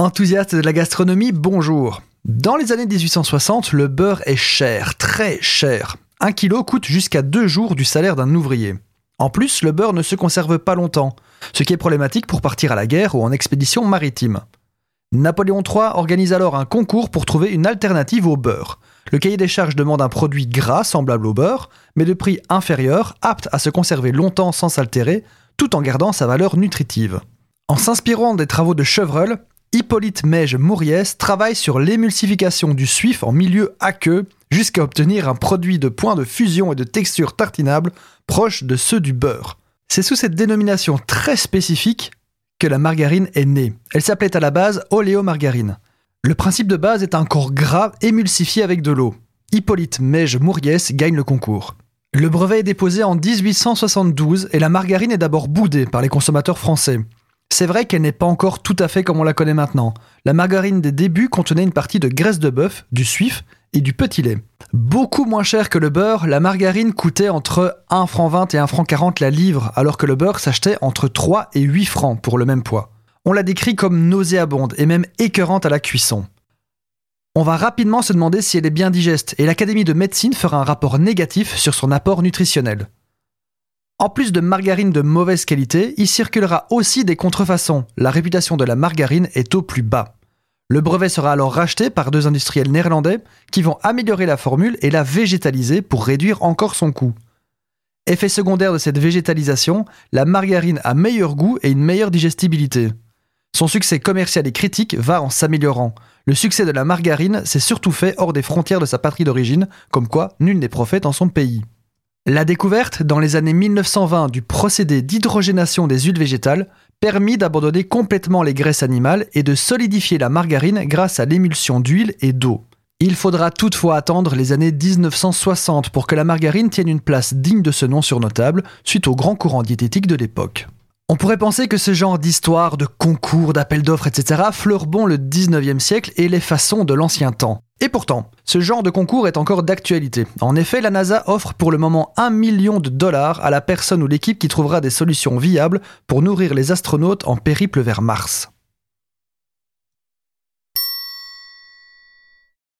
Enthousiaste de la gastronomie, bonjour. Dans les années 1860, le beurre est cher, très cher. Un kilo coûte jusqu'à deux jours du salaire d'un ouvrier. En plus, le beurre ne se conserve pas longtemps, ce qui est problématique pour partir à la guerre ou en expédition maritime. Napoléon III organise alors un concours pour trouver une alternative au beurre. Le cahier des charges demande un produit gras semblable au beurre, mais de prix inférieur, apte à se conserver longtemps sans s'altérer, tout en gardant sa valeur nutritive. En s'inspirant des travaux de Chevreul, Hippolyte Meige Mouriès travaille sur l'émulsification du suif en milieu aqueux jusqu'à obtenir un produit de point de fusion et de texture tartinable proche de ceux du beurre. C'est sous cette dénomination très spécifique que la margarine est née. Elle s'appelait à la base oléomargarine. Le principe de base est un corps gras émulsifié avec de l'eau. Hippolyte Meige Mouriès gagne le concours. Le brevet est déposé en 1872 et la margarine est d'abord boudée par les consommateurs français. C'est vrai qu'elle n'est pas encore tout à fait comme on la connaît maintenant. La margarine des débuts contenait une partie de graisse de bœuf, du suif et du petit lait. Beaucoup moins cher que le beurre, la margarine coûtait entre 1 franc 20 et 1 franc 40 la livre, alors que le beurre s'achetait entre 3 et 8 francs pour le même poids. On la décrit comme nauséabonde et même écœurante à la cuisson. On va rapidement se demander si elle est bien digeste et l'Académie de médecine fera un rapport négatif sur son apport nutritionnel. En plus de margarine de mauvaise qualité, il circulera aussi des contrefaçons. La réputation de la margarine est au plus bas. Le brevet sera alors racheté par deux industriels néerlandais qui vont améliorer la formule et la végétaliser pour réduire encore son coût. Effet secondaire de cette végétalisation, la margarine a meilleur goût et une meilleure digestibilité. Son succès commercial et critique va en s'améliorant. Le succès de la margarine s'est surtout fait hors des frontières de sa patrie d'origine, comme quoi nul n'est prophète en son pays. La découverte, dans les années 1920, du procédé d'hydrogénation des huiles végétales permit d'abandonner complètement les graisses animales et de solidifier la margarine grâce à l'émulsion d'huile et d'eau. Il faudra toutefois attendre les années 1960 pour que la margarine tienne une place digne de ce nom sur nos tables, suite au grand courant diététique de l'époque. On pourrait penser que ce genre d'histoire, de concours, d'appels d'offres, etc. bon le 19e siècle et les façons de l'ancien temps. Et pourtant, ce genre de concours est encore d'actualité. En effet, la NASA offre pour le moment 1 million de dollars à la personne ou l'équipe qui trouvera des solutions viables pour nourrir les astronautes en périple vers Mars.